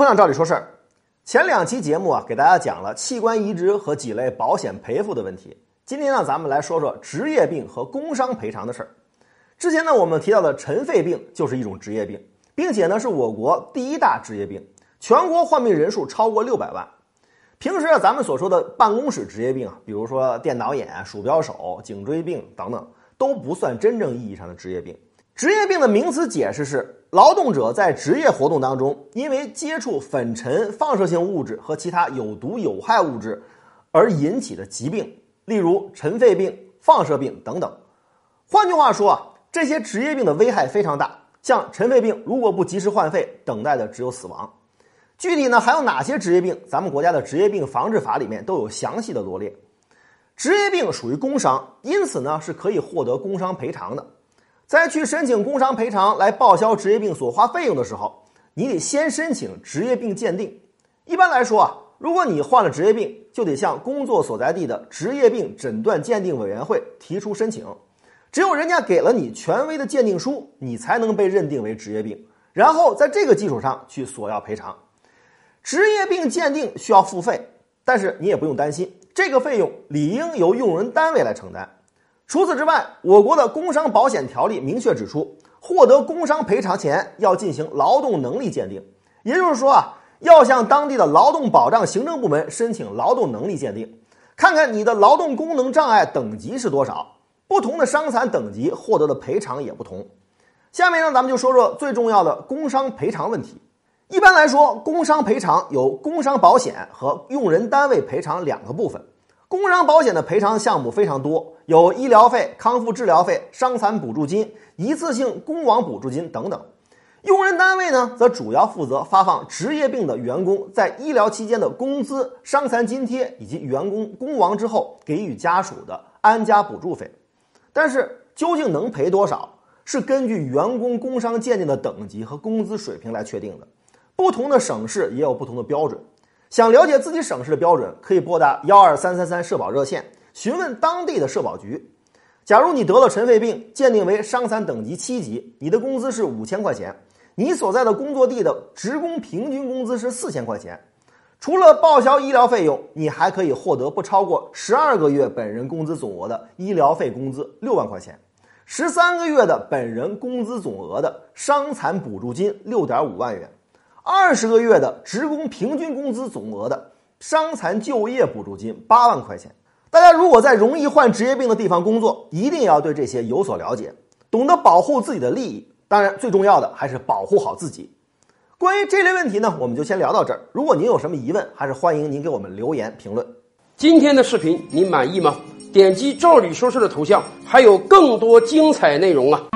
朋友，照理说事儿。前两期节目啊，给大家讲了器官移植和几类保险赔付的问题。今天呢，咱们来说说职业病和工伤赔偿的事儿。之前呢，我们提到的尘肺病就是一种职业病，并且呢，是我国第一大职业病，全国患病人数超过六百万。平时啊，咱们所说的办公室职业病啊，比如说电脑眼、鼠标手、颈椎病等等，都不算真正意义上的职业病。职业病的名词解释是。劳动者在职业活动当中，因为接触粉尘、放射性物质和其他有毒有害物质而引起的疾病，例如尘肺病、放射病等等。换句话说啊，这些职业病的危害非常大。像尘肺病，如果不及时换肺，等待的只有死亡。具体呢，还有哪些职业病？咱们国家的职业病防治法里面都有详细的罗列。职业病属于工伤，因此呢，是可以获得工伤赔偿的。在去申请工伤赔偿来报销职业病所花费用的时候，你得先申请职业病鉴定。一般来说啊，如果你患了职业病，就得向工作所在地的职业病诊断鉴定委员会提出申请。只有人家给了你权威的鉴定书，你才能被认定为职业病，然后在这个基础上去索要赔偿。职业病鉴定需要付费，但是你也不用担心，这个费用理应由用人单位来承担。除此之外，我国的工伤保险条例明确指出，获得工伤赔偿前要进行劳动能力鉴定，也就是说啊，要向当地的劳动保障行政部门申请劳动能力鉴定，看看你的劳动功能障碍等级是多少。不同的伤残等级获得的赔偿也不同。下面呢，咱们就说说最重要的工伤赔偿问题。一般来说，工伤赔偿有工伤保险和用人单位赔偿两个部分。工伤保险的赔偿项目非常多，有医疗费、康复治疗费、伤残补助金、一次性工亡补助金等等。用人单位呢，则主要负责发放职业病的员工在医疗期间的工资、伤残津贴，以及员工工亡之后给予家属的安家补助费。但是，究竟能赔多少，是根据员工工伤鉴定的等级和工资水平来确定的。不同的省市也有不同的标准。想了解自己省市的标准，可以拨打幺二三三三社保热线询问当地的社保局。假如你得了尘肺病，鉴定为伤残等级七级，你的工资是五千块钱，你所在的工作地的职工平均工资是四千块钱。除了报销医疗费用，你还可以获得不超过十二个月本人工资总额的医疗费工资六万块钱，十三个月的本人工资总额的伤残补助金六点五万元。二十个月的职工平均工资总额的伤残就业补助金八万块钱。大家如果在容易患职业病的地方工作，一定要对这些有所了解，懂得保护自己的利益。当然，最重要的还是保护好自己。关于这类问题呢，我们就先聊到这儿。如果您有什么疑问，还是欢迎您给我们留言评论。今天的视频您满意吗？点击赵理说事的头像，还有更多精彩内容啊！